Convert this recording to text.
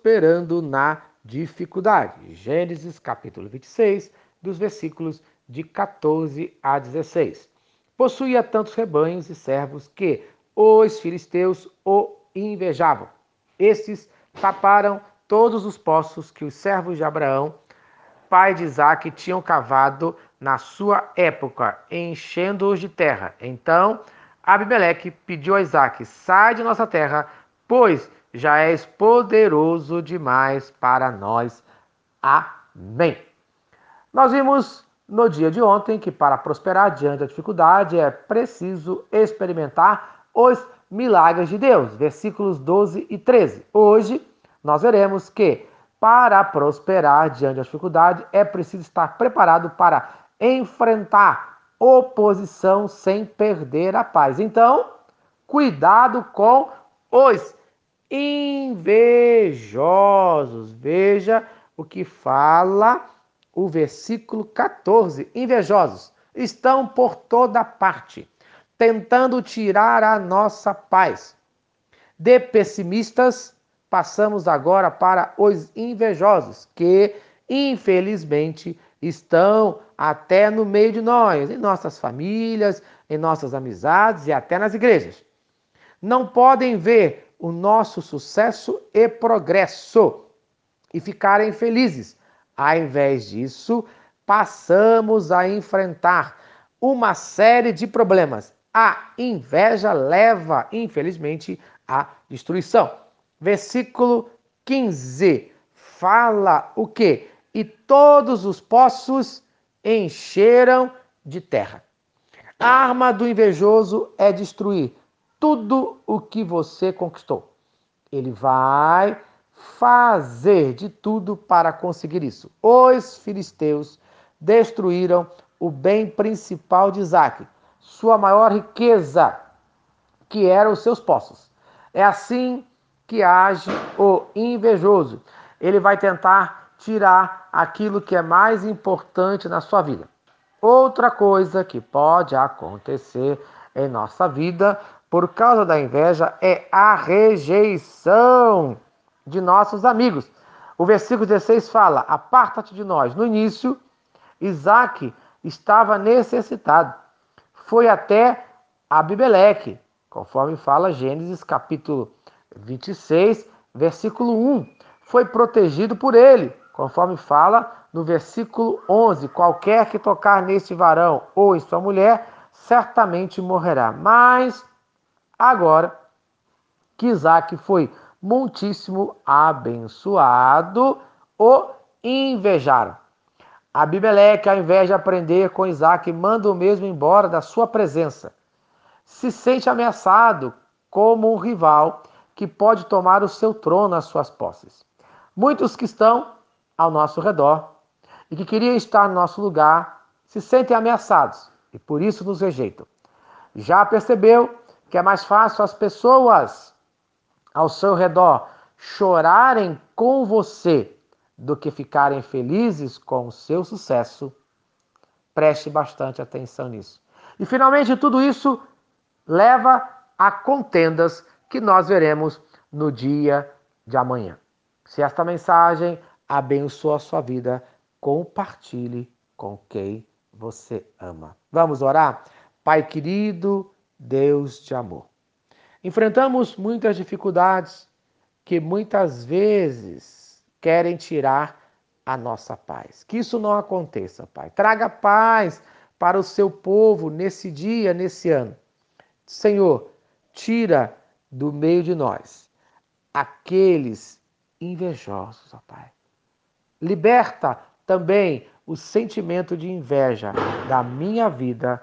prosperando na dificuldade. Gênesis capítulo 26, dos versículos de 14 a 16. Possuía tantos rebanhos e servos que os filisteus o invejavam. Estes taparam todos os poços que os servos de Abraão, pai de Isaque, tinham cavado na sua época, enchendo-os de terra. Então Abimeleque pediu a Isaque: Sai de nossa terra, pois já és poderoso demais para nós. Amém. Nós vimos no dia de ontem que para prosperar diante da dificuldade é preciso experimentar os milagres de Deus. Versículos 12 e 13. Hoje nós veremos que para prosperar diante da dificuldade é preciso estar preparado para enfrentar oposição sem perder a paz. Então, cuidado com os invejosos. Veja o que fala o versículo 14. Invejosos estão por toda parte, tentando tirar a nossa paz. De pessimistas, passamos agora para os invejosos, que infelizmente estão até no meio de nós, em nossas famílias, em nossas amizades e até nas igrejas. Não podem ver o nosso sucesso e progresso e ficarem felizes. Ao invés disso, passamos a enfrentar uma série de problemas. A inveja leva, infelizmente, à destruição. Versículo 15 fala o que? E todos os poços encheram de terra. A arma do invejoso é destruir tudo o que você conquistou. Ele vai fazer de tudo para conseguir isso. Os filisteus destruíram o bem principal de Isaac, sua maior riqueza, que eram os seus poços. É assim que age o invejoso. Ele vai tentar tirar aquilo que é mais importante na sua vida. Outra coisa que pode acontecer em nossa vida por causa da inveja é a rejeição de nossos amigos. O versículo 16 fala: Aparta-te de nós. No início, Isaac estava necessitado. Foi até Abimeleque, conforme fala Gênesis capítulo 26, versículo 1. Foi protegido por ele, conforme fala no versículo 11: Qualquer que tocar neste varão ou em sua mulher, certamente morrerá. Mas Agora que Isaac foi muitíssimo abençoado, o invejaram. Abimeleque, ao invés de aprender com Isaac, manda o mesmo embora da sua presença. Se sente ameaçado como um rival que pode tomar o seu trono às suas posses. Muitos que estão ao nosso redor e que queriam estar no nosso lugar se sentem ameaçados e por isso nos rejeitam. Já percebeu que é mais fácil as pessoas ao seu redor chorarem com você do que ficarem felizes com o seu sucesso. Preste bastante atenção nisso. E finalmente, tudo isso leva a contendas que nós veremos no dia de amanhã. Se esta mensagem abençoa a sua vida, compartilhe com quem você ama. Vamos orar? Pai querido, Deus de amor. Enfrentamos muitas dificuldades que muitas vezes querem tirar a nossa paz. Que isso não aconteça, Pai. Traga paz para o seu povo nesse dia, nesse ano. Senhor, tira do meio de nós aqueles invejosos, ó Pai. Liberta também o sentimento de inveja da minha vida